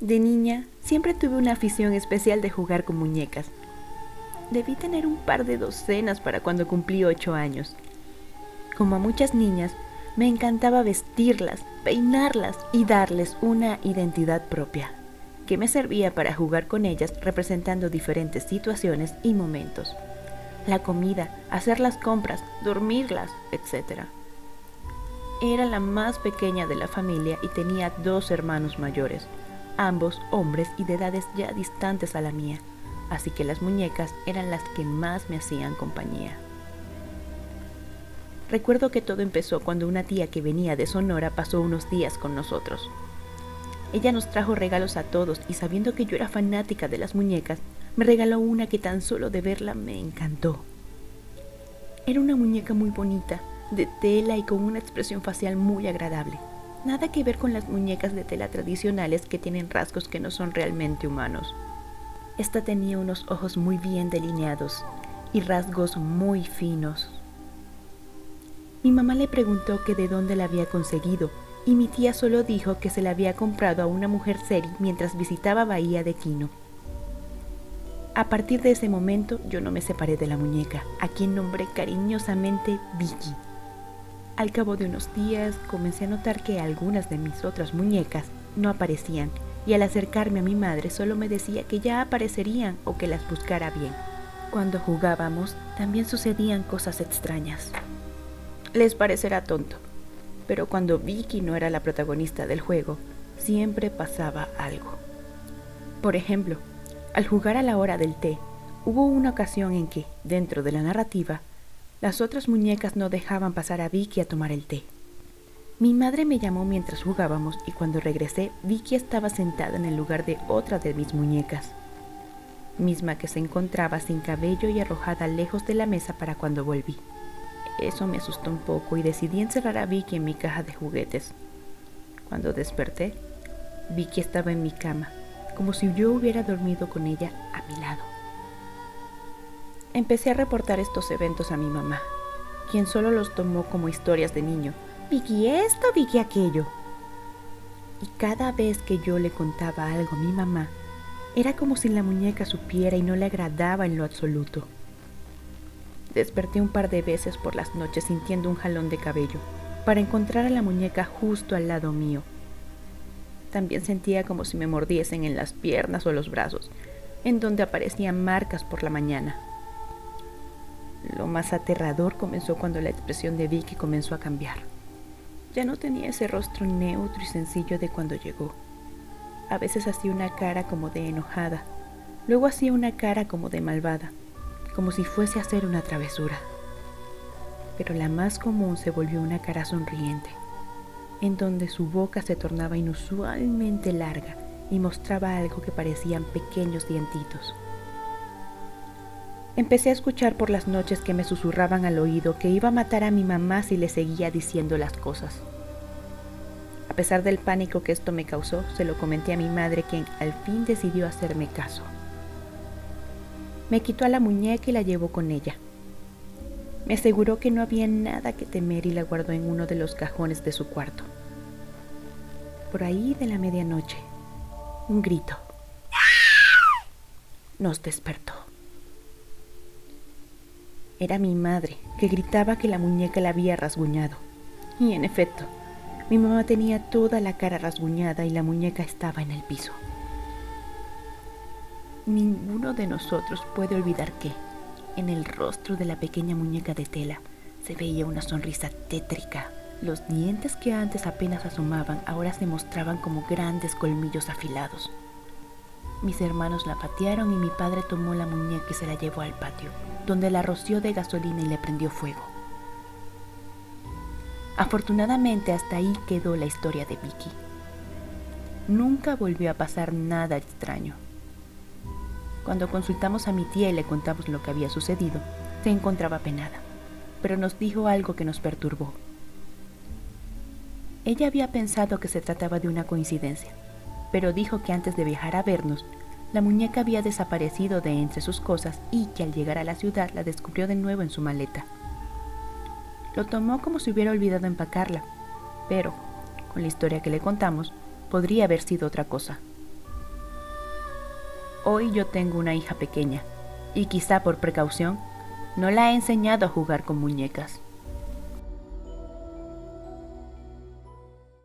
De niña, siempre tuve una afición especial de jugar con muñecas. Debí tener un par de docenas para cuando cumplí ocho años. Como a muchas niñas, me encantaba vestirlas, peinarlas y darles una identidad propia, que me servía para jugar con ellas representando diferentes situaciones y momentos. La comida, hacer las compras, dormirlas, etc. Era la más pequeña de la familia y tenía dos hermanos mayores, ambos hombres y de edades ya distantes a la mía, así que las muñecas eran las que más me hacían compañía. Recuerdo que todo empezó cuando una tía que venía de Sonora pasó unos días con nosotros. Ella nos trajo regalos a todos y sabiendo que yo era fanática de las muñecas, me regaló una que tan solo de verla me encantó. Era una muñeca muy bonita, de tela y con una expresión facial muy agradable. Nada que ver con las muñecas de tela tradicionales que tienen rasgos que no son realmente humanos. Esta tenía unos ojos muy bien delineados y rasgos muy finos. Mi mamá le preguntó que de dónde la había conseguido y mi tía solo dijo que se la había comprado a una mujer seri mientras visitaba Bahía de Quino. A partir de ese momento yo no me separé de la muñeca, a quien nombré cariñosamente Vicky. Al cabo de unos días comencé a notar que algunas de mis otras muñecas no aparecían y al acercarme a mi madre solo me decía que ya aparecerían o que las buscara bien. Cuando jugábamos también sucedían cosas extrañas. Les parecerá tonto, pero cuando Vicky no era la protagonista del juego, siempre pasaba algo. Por ejemplo, al jugar a la hora del té, hubo una ocasión en que, dentro de la narrativa, las otras muñecas no dejaban pasar a Vicky a tomar el té. Mi madre me llamó mientras jugábamos y cuando regresé Vicky estaba sentada en el lugar de otra de mis muñecas, misma que se encontraba sin cabello y arrojada lejos de la mesa para cuando volví. Eso me asustó un poco y decidí encerrar a Vicky en mi caja de juguetes. Cuando desperté, Vicky estaba en mi cama, como si yo hubiera dormido con ella a mi lado. Empecé a reportar estos eventos a mi mamá, quien solo los tomó como historias de niño. Vicky esto, Vicky aquello. Y cada vez que yo le contaba algo a mi mamá, era como si la muñeca supiera y no le agradaba en lo absoluto. Desperté un par de veces por las noches sintiendo un jalón de cabello, para encontrar a la muñeca justo al lado mío. También sentía como si me mordiesen en las piernas o los brazos, en donde aparecían marcas por la mañana. Lo más aterrador comenzó cuando la expresión de Vicky comenzó a cambiar. Ya no tenía ese rostro neutro y sencillo de cuando llegó. A veces hacía una cara como de enojada, luego hacía una cara como de malvada, como si fuese a hacer una travesura. Pero la más común se volvió una cara sonriente, en donde su boca se tornaba inusualmente larga y mostraba algo que parecían pequeños dientitos. Empecé a escuchar por las noches que me susurraban al oído que iba a matar a mi mamá si le seguía diciendo las cosas. A pesar del pánico que esto me causó, se lo comenté a mi madre quien al fin decidió hacerme caso. Me quitó a la muñeca y la llevó con ella. Me aseguró que no había nada que temer y la guardó en uno de los cajones de su cuarto. Por ahí de la medianoche, un grito nos despertó. Era mi madre, que gritaba que la muñeca la había rasguñado. Y en efecto, mi mamá tenía toda la cara rasguñada y la muñeca estaba en el piso. Ninguno de nosotros puede olvidar que, en el rostro de la pequeña muñeca de tela, se veía una sonrisa tétrica. Los dientes que antes apenas asomaban ahora se mostraban como grandes colmillos afilados. Mis hermanos la patearon y mi padre tomó la muñeca y se la llevó al patio donde la roció de gasolina y le prendió fuego. Afortunadamente hasta ahí quedó la historia de Vicky. Nunca volvió a pasar nada extraño. Cuando consultamos a mi tía y le contamos lo que había sucedido, se encontraba penada, pero nos dijo algo que nos perturbó. Ella había pensado que se trataba de una coincidencia, pero dijo que antes de viajar a vernos, la muñeca había desaparecido de entre sus cosas y que al llegar a la ciudad la descubrió de nuevo en su maleta. Lo tomó como si hubiera olvidado empacarla, pero, con la historia que le contamos, podría haber sido otra cosa. hoy yo tengo una hija pequeña y quizá por precaución no la he enseñado a jugar con muñecas.